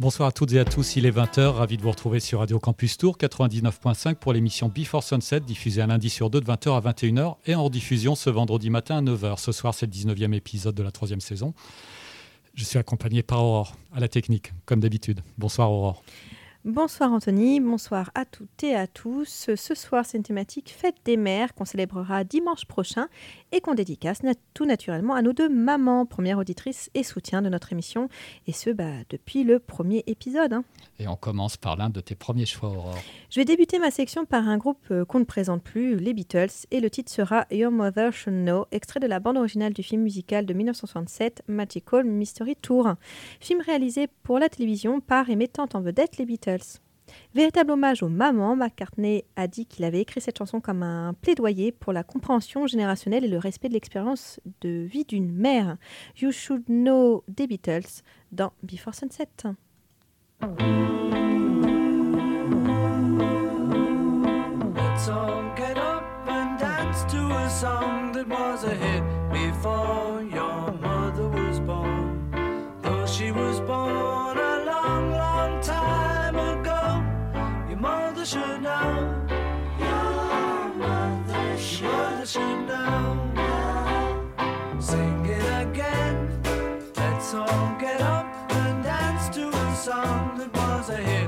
Bonsoir à toutes et à tous, il est 20h, ravi de vous retrouver sur Radio Campus Tour 99.5 pour l'émission Before Sunset, diffusée un lundi sur deux de 20h à 21h et en diffusion ce vendredi matin à 9h. Ce soir, c'est le 19e épisode de la troisième saison. Je suis accompagné par Aurore, à la technique, comme d'habitude. Bonsoir Aurore. Bonsoir Anthony, bonsoir à toutes et à tous. Ce soir, c'est une thématique Fête des mères qu'on célébrera dimanche prochain et qu'on dédicace tout naturellement à nos deux mamans, première auditrice et soutien de notre émission, et ce bah, depuis le premier épisode. Hein. Et on commence par l'un de tes premiers choix, Aurore. Je vais débuter ma section par un groupe euh, qu'on ne présente plus, les Beatles, et le titre sera Your Mother Should Know, extrait de la bande originale du film musical de 1967, Magical Mystery Tour, film réalisé pour la télévision par et mettant en vedette les Beatles. Véritable hommage aux mamans, McCartney a dit qu'il avait écrit cette chanson comme un plaidoyer pour la compréhension générationnelle et le respect de l'expérience de vie d'une mère. You Should Know des Beatles dans Before Sunset. miles ahead.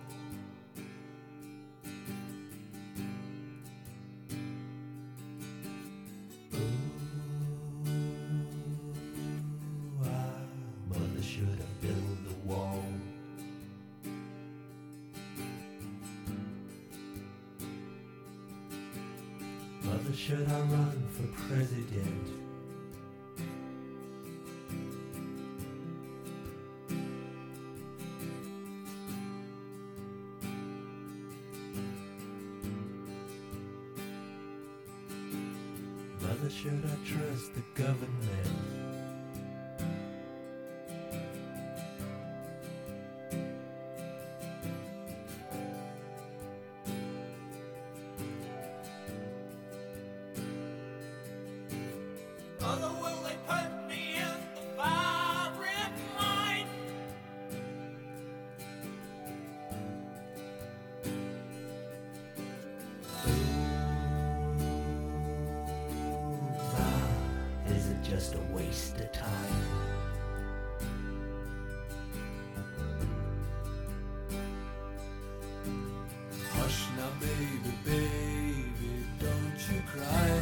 Government? Just a waste of time. Hush now, baby, baby, don't you cry.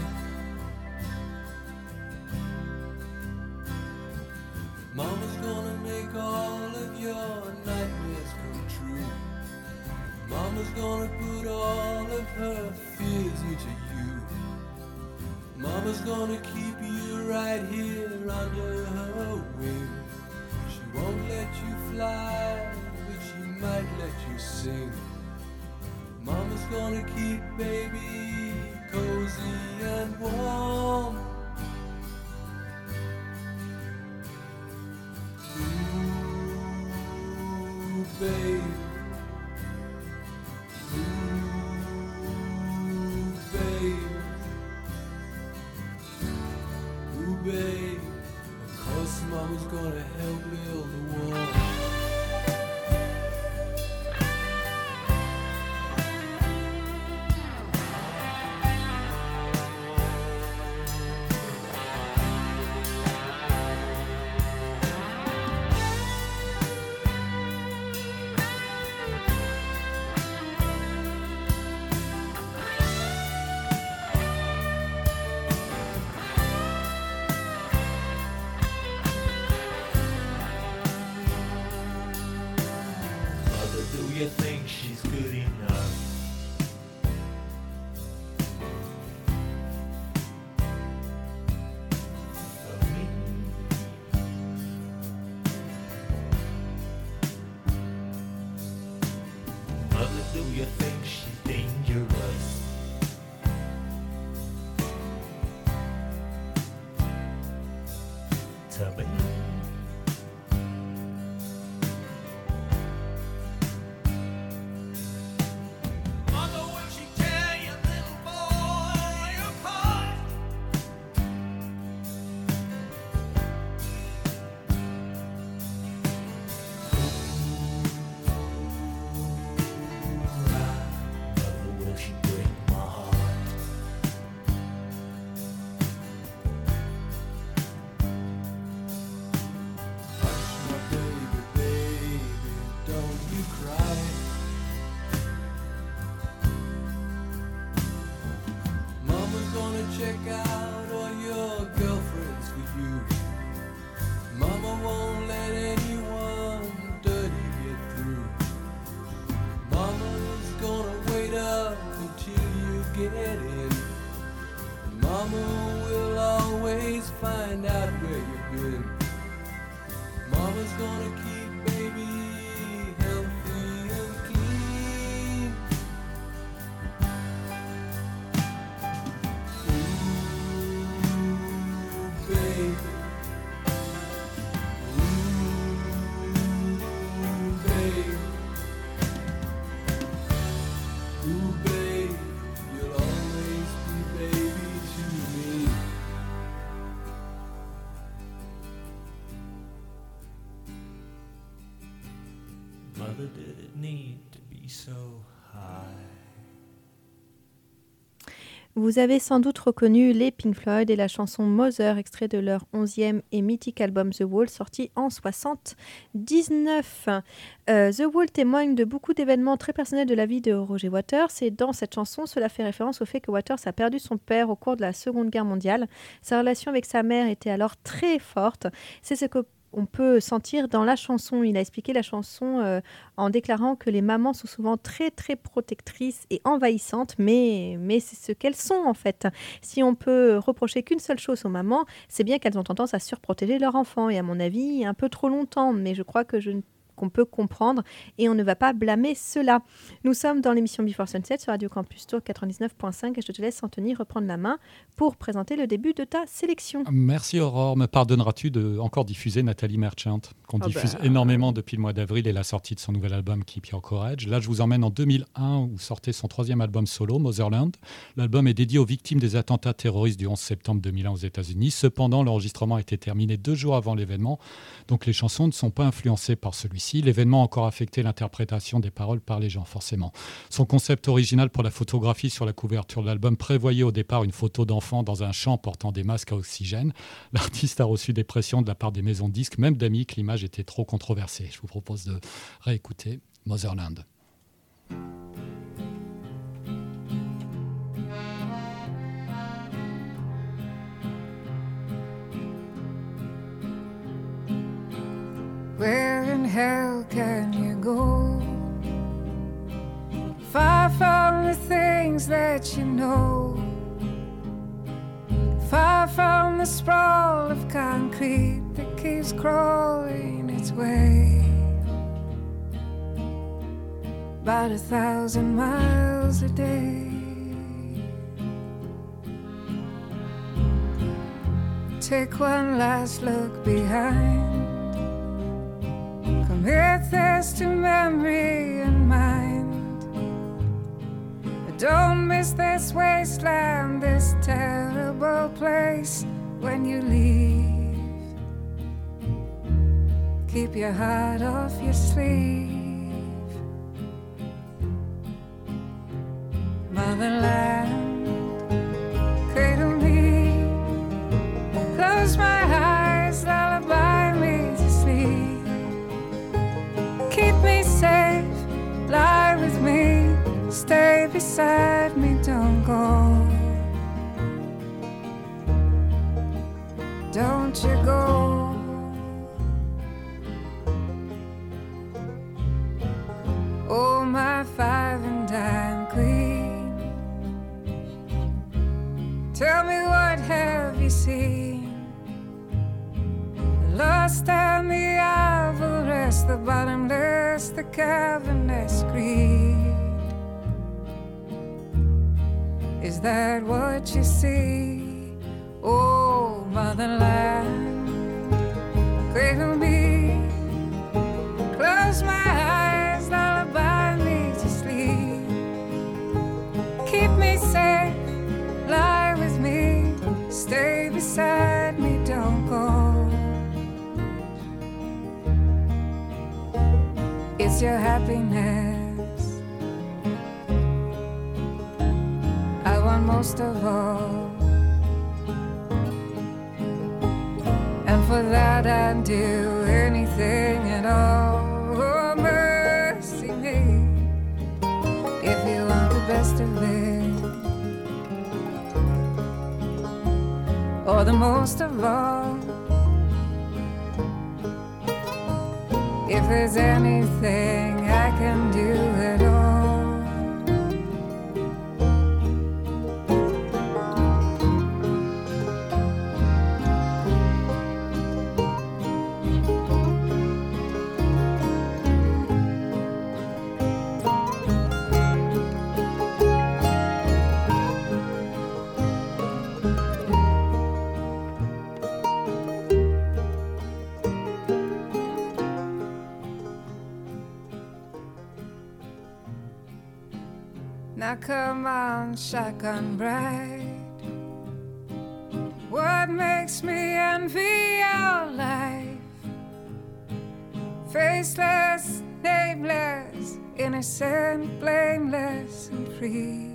Mama's gonna make all of your nightmares come true. Mama's gonna put all of her fears. Mama's gonna keep you right here under her wing. She won't let you fly, but she might let you sing. Mama's gonna keep baby cozy and warm. Ooh, babe. Vous avez sans doute reconnu les Pink Floyd et la chanson Mother, extrait de leur 11e et mythique album The Wall, sorti en 79. Euh, The Wall témoigne de beaucoup d'événements très personnels de la vie de Roger Waters et dans cette chanson, cela fait référence au fait que Waters a perdu son père au cours de la Seconde Guerre mondiale. Sa relation avec sa mère était alors très forte. C'est ce que on peut sentir dans la chanson. Il a expliqué la chanson euh, en déclarant que les mamans sont souvent très très protectrices et envahissantes, mais, mais c'est ce qu'elles sont en fait. Si on peut reprocher qu'une seule chose aux mamans, c'est bien qu'elles ont tendance à surprotéger leur enfant, et à mon avis, un peu trop longtemps, mais je crois que je ne qu'on peut comprendre et on ne va pas blâmer cela. Nous sommes dans l'émission Before Sunset sur Radio Campus Tour 99.5 et je te laisse Anthony reprendre la main pour présenter le début de ta sélection. Merci Aurore. Me pardonneras-tu de encore diffuser Nathalie Merchant, qu'on Ah diffuse bah. énormément depuis le mois d'avril et la sortie de son nouvel album Keep Your Courage. Là, je vous emmène en 2001 où sortait son troisième album solo, Motherland. L'album est dédié aux victimes des attentats terroristes du 11 septembre 2001 aux États-Unis. Cependant, l'enregistrement a été terminé deux jours avant l'événement, donc les chansons ne sont pas influencées par celui-ci. L'événement a encore affecté l'interprétation des paroles par les gens, forcément. Son concept original pour la photographie sur la couverture de l'album prévoyait au départ une photo d'enfant dans un champ portant des masques à oxygène. L'artiste a reçu des pressions de la part des maisons de disques, même d'amis, que l'image était trop controversée. Je vous propose de réécouter Motherland. Where in hell can you go? Far from the things that you know. Far from the sprawl of concrete that keeps crawling its way. About a thousand miles a day. Take one last look behind. Commit this to memory and mind. Don't miss this wasteland, this terrible place when you leave. Keep your heart off your sleeve. Motherland, beside me, don't go. Don't you go. Oh, my five and dime queen. Tell me what have you seen? Lost and the avarice, the bottomless, the cavernous greed. Is that what you see? Oh, motherland, cradle me, close my eyes, lullaby me to sleep. Keep me safe, lie with me, stay beside me, don't go. It's your happiness. Most of all. And for that I'd do anything at all. Oh, mercy me. If you want the best of it. Or the most of all. If there's anything I can do at all. Now come on, shotgun bride. What makes me envy your life? Faceless, nameless, innocent, blameless, and free.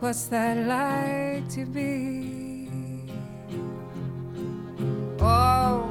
What's that like to be? Oh,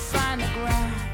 find the ground.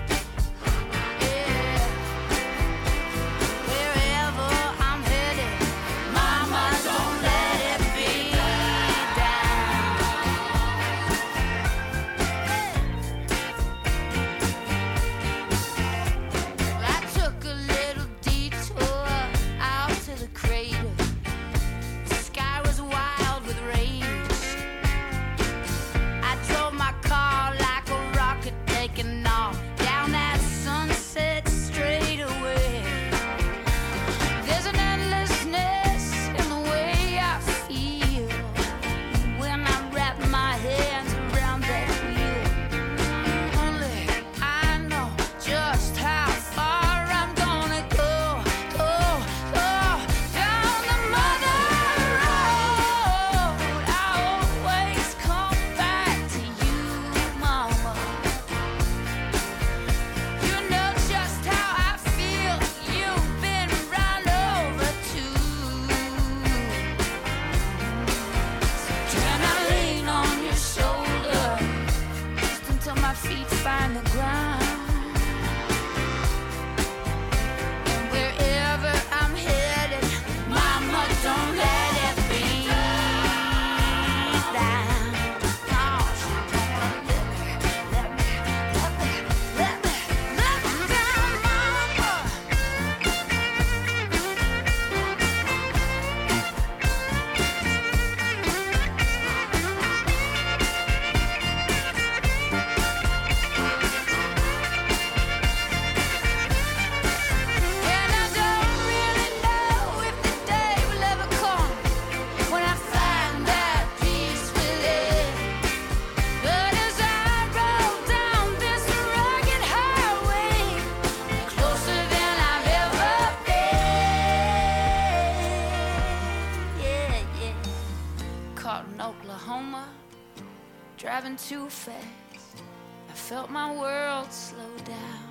Fast. I felt my world slow down.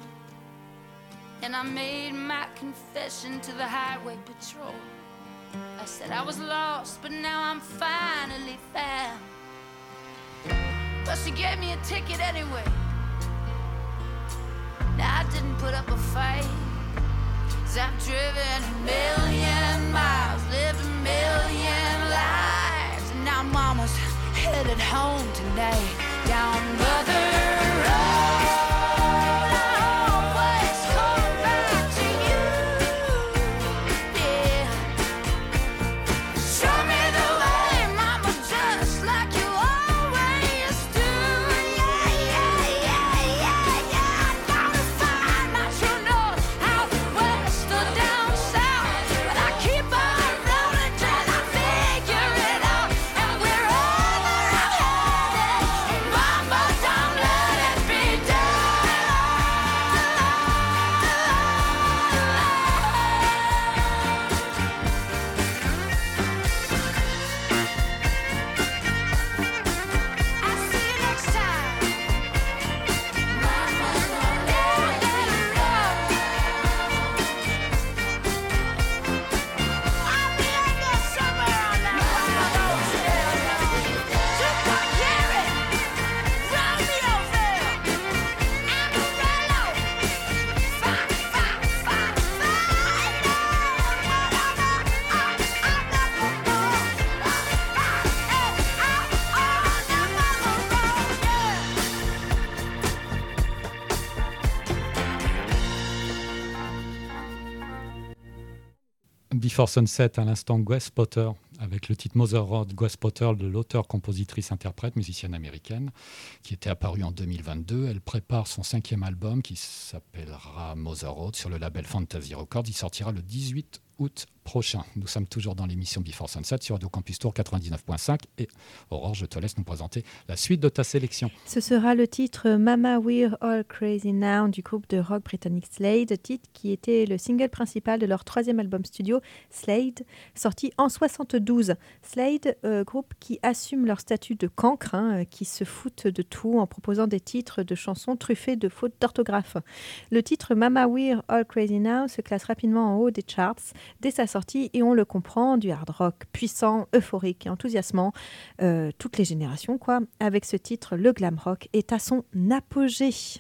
And I made my confession to the highway patrol. I said I was lost, but now I'm finally found. But she gave me a ticket anyway. Now I didn't put up a fight. Cause I've driven a million miles, lived a million lives. And now mama's headed home tonight down Mother Before Sunset, à l'instant, Wes Potter, avec le titre Mother Road, Wes Potter, de l'auteur, compositrice, interprète, musicienne américaine, qui était apparue en 2022. Elle prépare son cinquième album qui s'appellera Mother Road sur le label Fantasy Records. Il sortira le 18 août prochain. Nous sommes toujours dans l'émission Before Sunset sur Radio Campus Tour 99.5. Et Aurore, je te laisse nous présenter la suite de ta sélection. Ce sera le titre Mama We're All Crazy Now du groupe de rock britannique Slade, titre qui était le single principal de leur troisième album studio, Slade, sorti en 72. Slade, euh, groupe qui assume leur statut de cancre, hein, euh, qui se foutent de tout en proposant des titres de chansons truffés de fautes d'orthographe. Le titre Mama We're All Crazy Now se classe rapidement en haut des charts dès sa sortie et on le comprend, du hard rock puissant, euphorique et enthousiasmant, euh, toutes les générations quoi. Avec ce titre, le glam rock est à son apogée.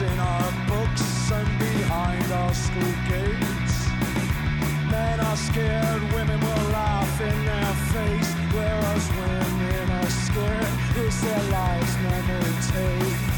In our books and behind our school gates. Men are scared, women will laugh in their face. Whereas women are scared, it's their lives will take.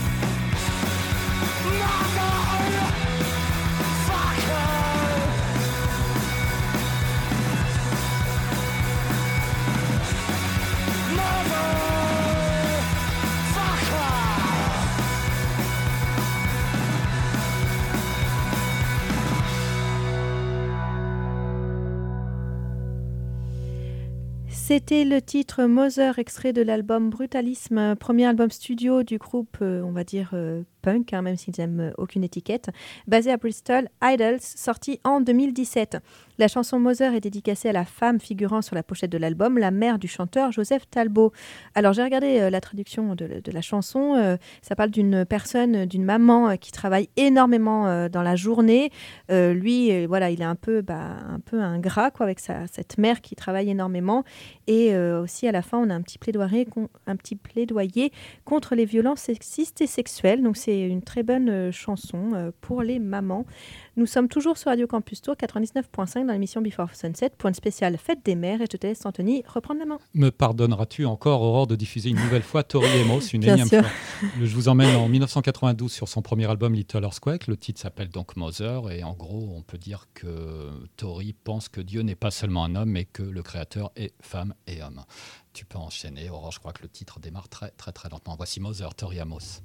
C'était le titre Mother, extrait de l'album Brutalisme, premier album studio du groupe, euh, on va dire euh, punk, hein, même s'ils n'aiment euh, aucune étiquette, basé à Bristol, Idols, sorti en 2017. La chanson Mother est dédicacée à la femme figurant sur la pochette de l'album, la mère du chanteur Joseph Talbot. Alors j'ai regardé euh, la traduction de, la chanson, euh, ça parle d'une personne, d'une maman qui travaille énormément dans la journée. Lui, voilà, il est un peu, bah, un peu ingrat quoi, avec cette mère qui travaille énormément. Et aussi à la fin, on a un petit plaidoyer, un petit plaidoyer contre les violences sexistes et sexuelles. Donc c'est une très bonne euh, chanson euh, pour les mamans. Nous sommes toujours sur Radio Campus Tour 99.5 dans l'émission Before Sunset pour une spéciale Fête des mères. Et je te laisse, Anthony, reprendre la main. Me pardonneras-tu encore, Aurore, de diffuser une nouvelle fois Tori Amos, une Bien énième sûr. fois? Je vous emmène en 1992 sur son premier album Little Earthquake. Le titre s'appelle donc Mother. Et en gros, on peut dire que Tori pense que Dieu n'est pas seulement un homme, mais que le créateur est femme et homme. Tu peux enchaîner, Aurore. Je crois que le titre démarre très, très, très lentement. Voici Mother, Tori Amos.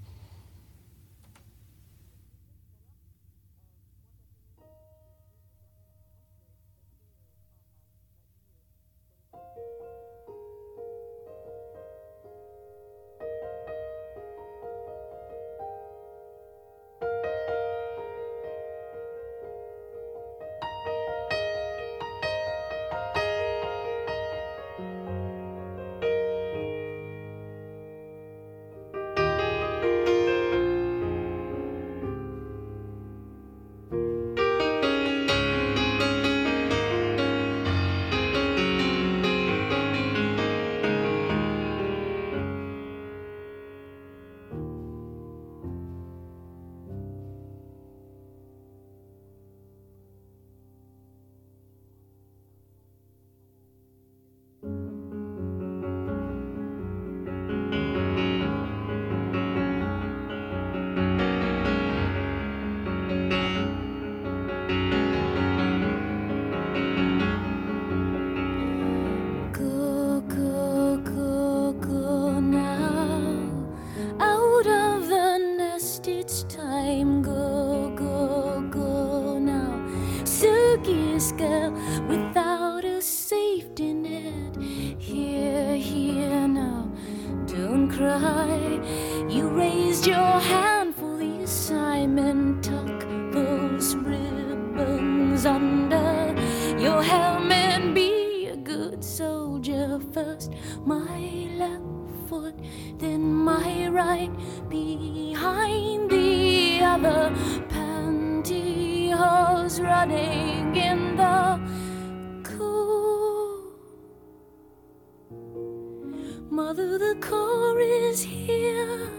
Mother, the car is here.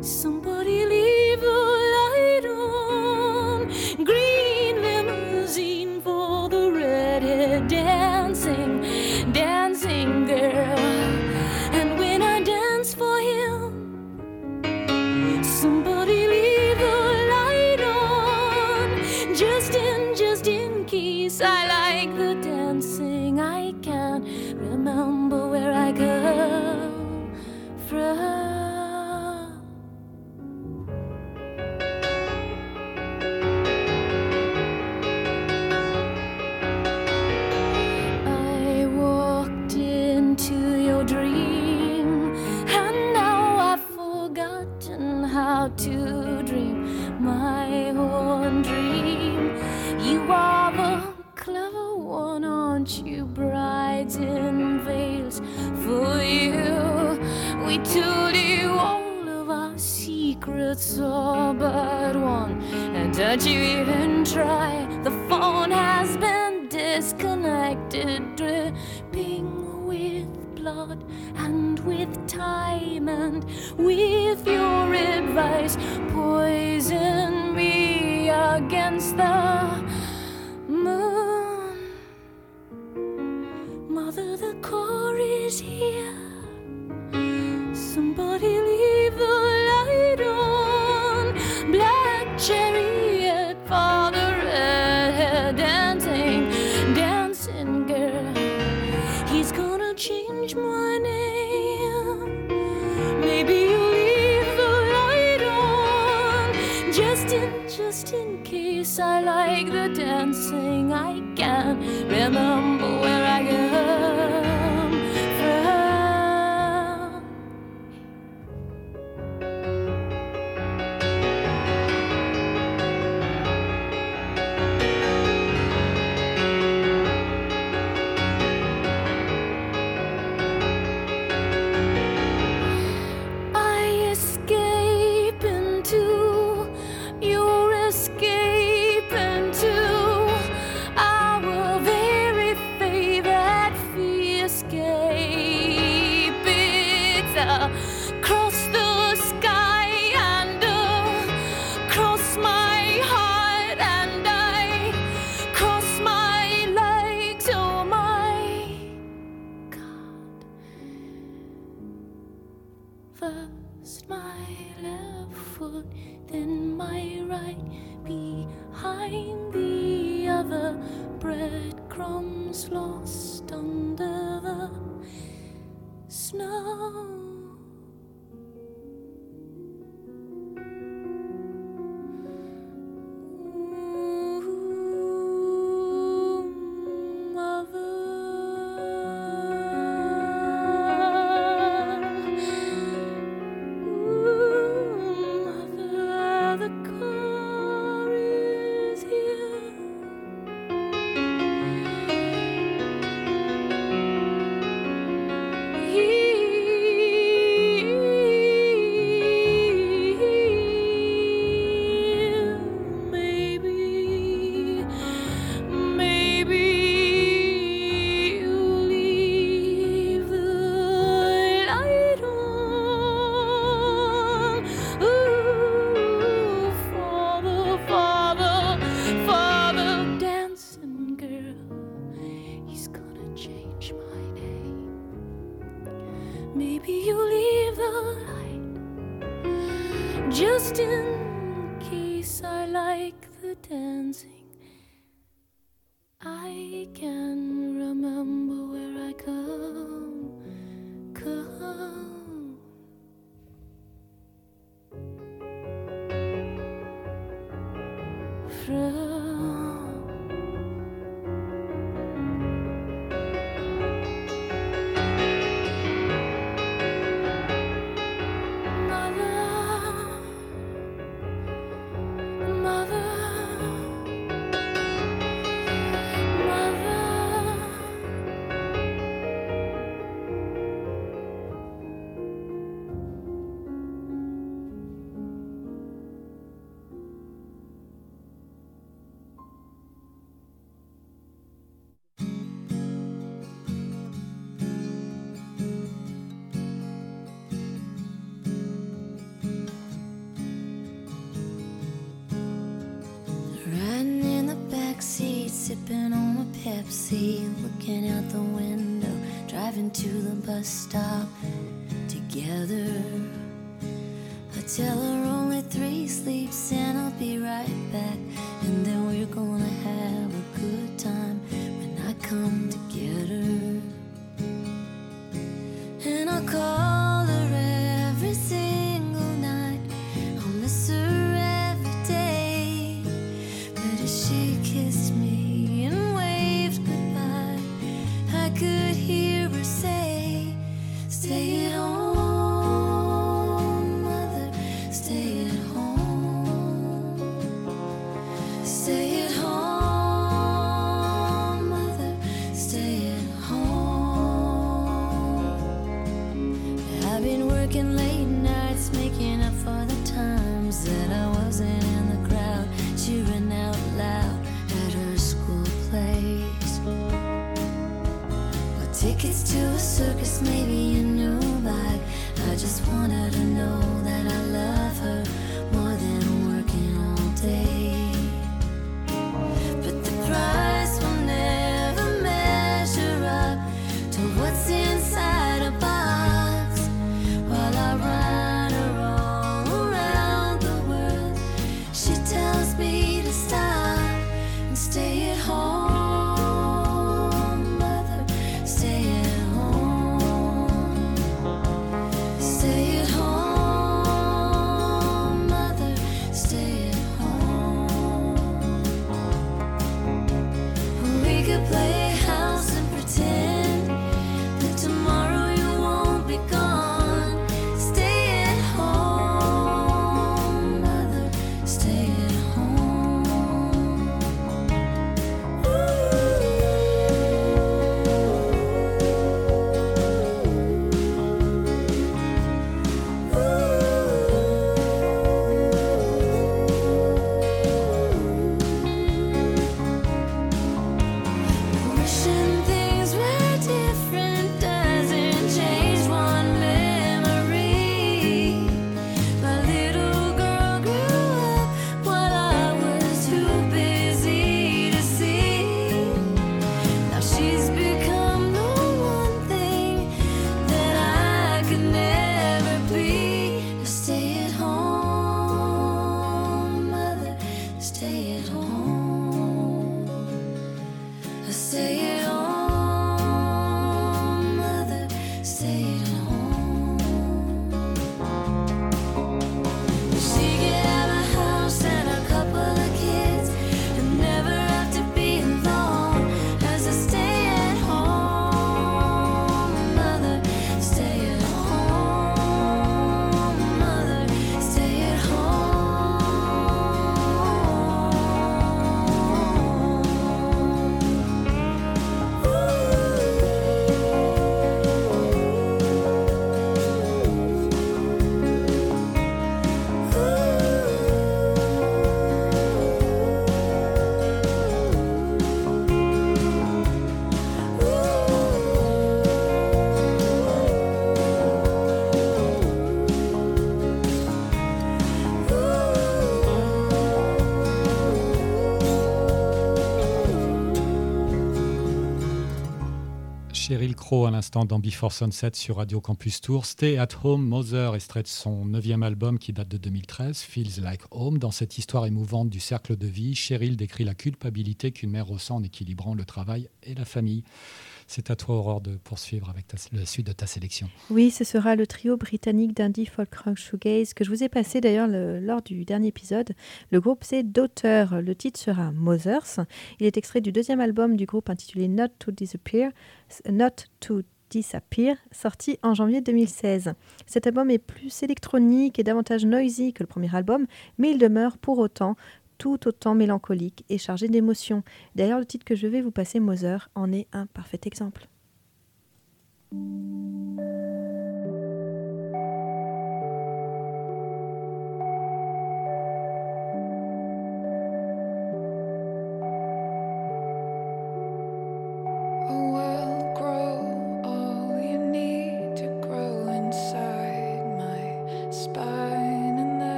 Somebody just in case I like the dancing I can. Remember stop together. I tell her only three sleeps and I'll be right back. And then we're gonna have a good time when I come to get her. And I'll call À l'instant dans Before Sunset sur Radio Campus Tour. Stay at Home, Mother, extrait de son neuvième album qui date de 2013, Feels Like Home. Dans cette histoire émouvante du cercle de vie, Cheryl décrit la culpabilité qu'une mère ressent en équilibrant le travail et la famille. C'est à toi, Aurore, de poursuivre avec la suite de ta sélection. Oui, ce sera le trio britannique d'indie folk rock shoegaze que je vous ai passé d'ailleurs le- lors du dernier épisode. Le groupe c'est Daughter, le titre sera Mothers. Il est extrait du deuxième album du groupe intitulé Not to Disappear, Not to Disappear, sorti en janvier 2016. Cet album est plus électronique et davantage noisy que le premier album, mais il demeure pour autant tout autant mélancolique et chargé d'émotions. D'ailleurs, le titre que je vais vous passer, Mother, en est un parfait exemple.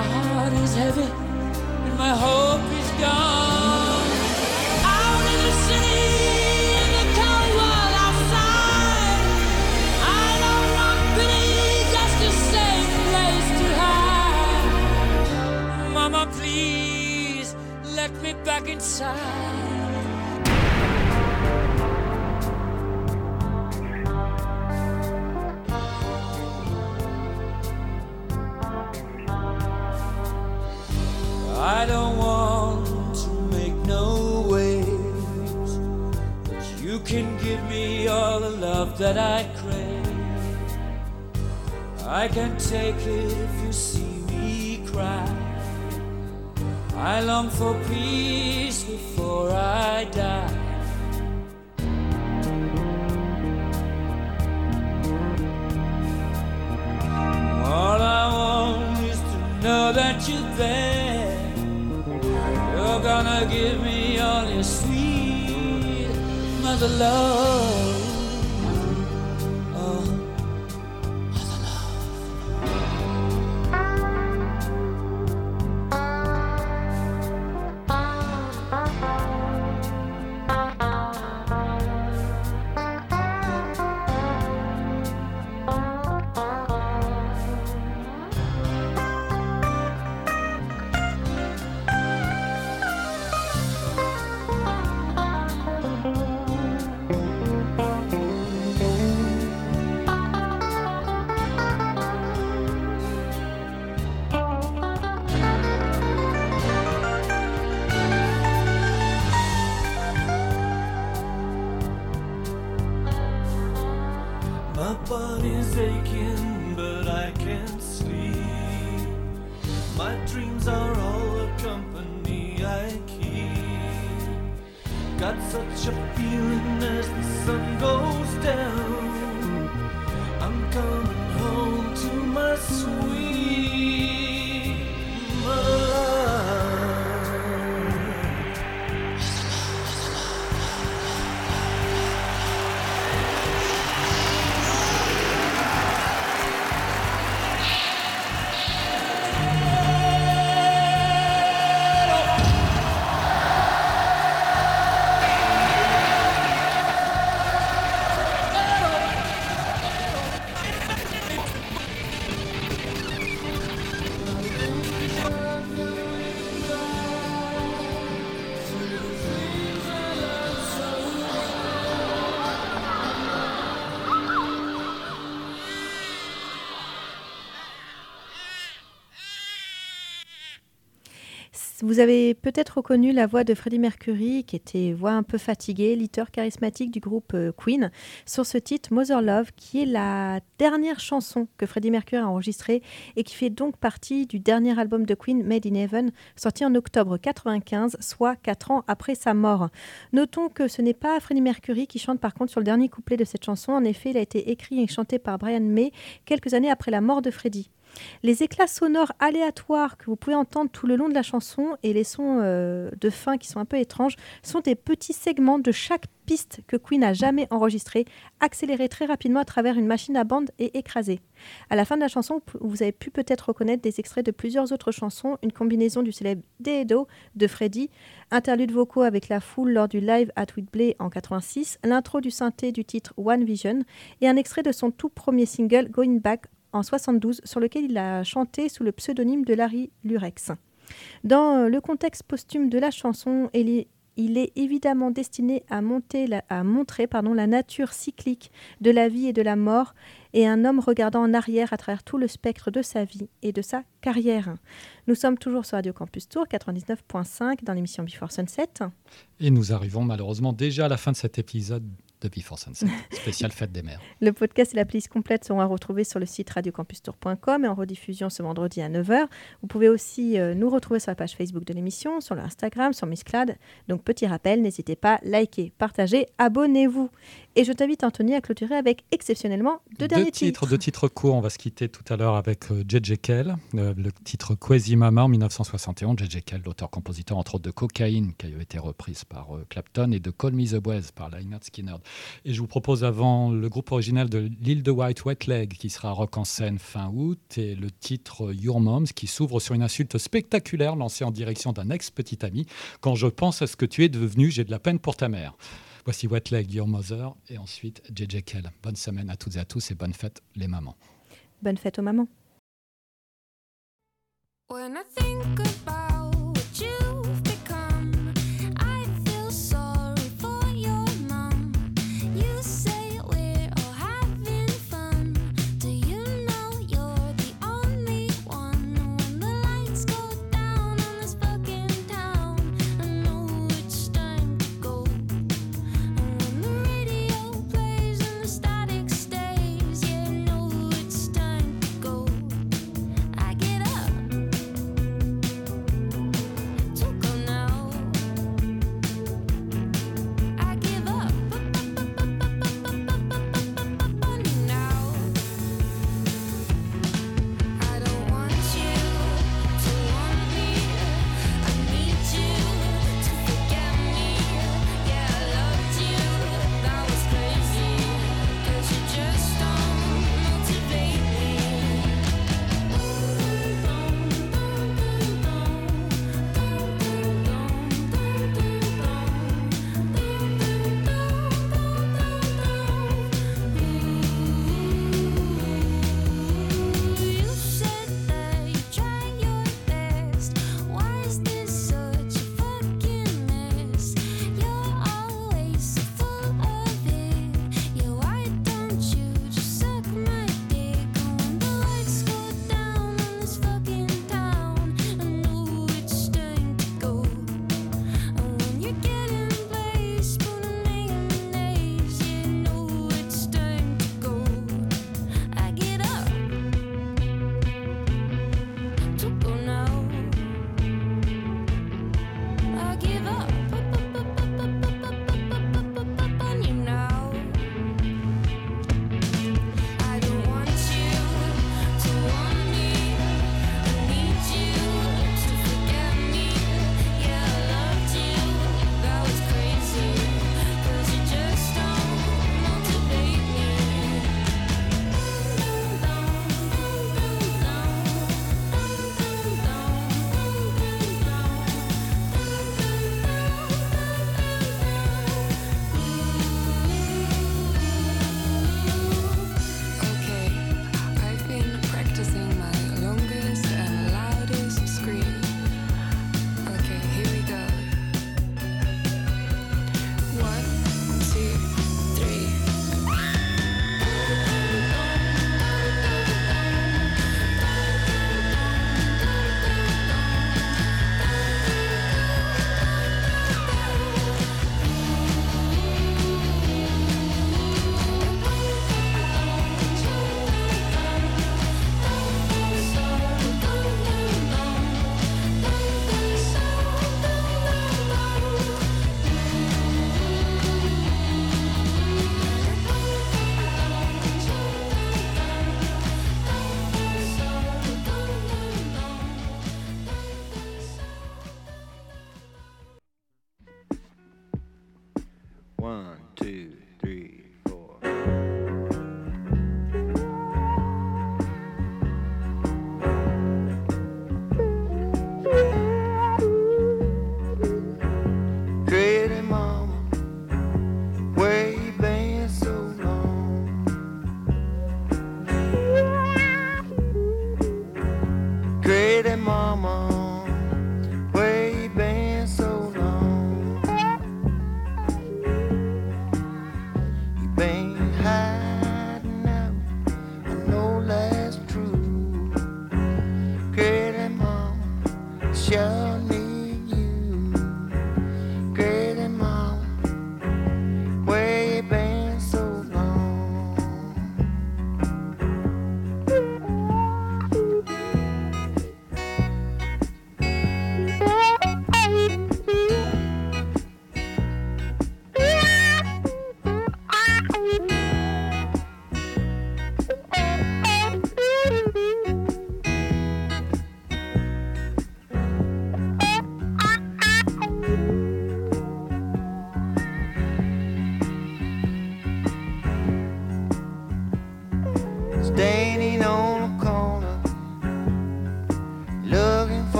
My heart is heavy and my hope is gone. Out in the city, the cold world outside. I don't want pity, just a safe place to hide. Mama, please let me back inside. That I crave. I can take it if you see me cry. I long for peace before I die. All I want is to know that you're there. You're gonna give me all your sweet mother love. Vous avez peut-être reconnu la voix de Freddie Mercury, qui était voix un peu fatiguée, leader charismatique du groupe euh, Queen, sur ce titre Mother Love, qui est la dernière chanson que Freddie Mercury a enregistrée et qui fait donc partie du dernier album de Queen, Made in Heaven, sorti en octobre 95, soit 4 ans après sa mort. Notons que ce n'est pas Freddie Mercury qui chante par contre sur le dernier couplet de cette chanson. En effet, il a été écrit et chanté par Brian May quelques années après la mort de Freddie. Les éclats sonores aléatoires que vous pouvez entendre tout le long de la chanson et les sons euh, de fin qui sont un peu étranges sont des petits segments de chaque piste que Queen n'a jamais enregistrée, accélérés très rapidement à travers une machine à bande et écrasés. À la fin de la chanson, vous avez pu peut-être reconnaître des extraits de plusieurs autres chansons, une combinaison du célèbre Dedo de Freddie, interludes vocaux avec la foule lors du live at Wembley en 86, l'intro du synthé du titre One Vision et un extrait de son tout premier single Going Back en 72 sur lequel il a chanté sous le pseudonyme de Larry Lurex. Dans euh, le contexte posthume de la chanson, il est, évidemment destiné à, montrer la nature cyclique de la vie et de la mort et un homme regardant en arrière à travers tout le spectre de sa vie et de sa carrière. Nous sommes toujours sur Radio Campus Tour 99.5 dans l'émission Before Sunset. Et nous arrivons malheureusement déjà à la fin de cet épisode de Before Sunset, spécial fête des mères. Le podcast et la playlist complète seront à retrouver sur le site radiocampustour.com et en rediffusion ce vendredi à 9h. Vous pouvez aussi euh, nous retrouver sur la page Facebook de l'émission, sur le Instagram, sur Miss Clad. Donc petit rappel, n'hésitez pas, likez, partagez, abonnez-vous. Et je t'invite Anthony à clôturer avec exceptionnellement deux, derniers titres, deux titres courts. On va se quitter tout à l'heure avec euh, J.J. Kell, euh, le titre Crazy Mama en 1971. J.J. Kell, l'auteur-compositeur entre autres de Cocaine, qui a été reprise par euh, Clapton, et de Call Me the Boys par Lynyrd Skynyrd. Et je vous propose avant le groupe original de l'île de White, Wet Leg, qui sera rock en scène fin août, et le titre Your Moms, qui s'ouvre sur une insulte spectaculaire lancée en direction d'un ex-petit ami. Quand je pense à ce que tu es devenu, j'ai de la peine pour ta mère. Voici Wet Leg, Your Mother, et ensuite J.J. Kell. Bonne semaine à toutes et à tous, et bonne fête les mamans. Bonne fête aux mamans. When I think about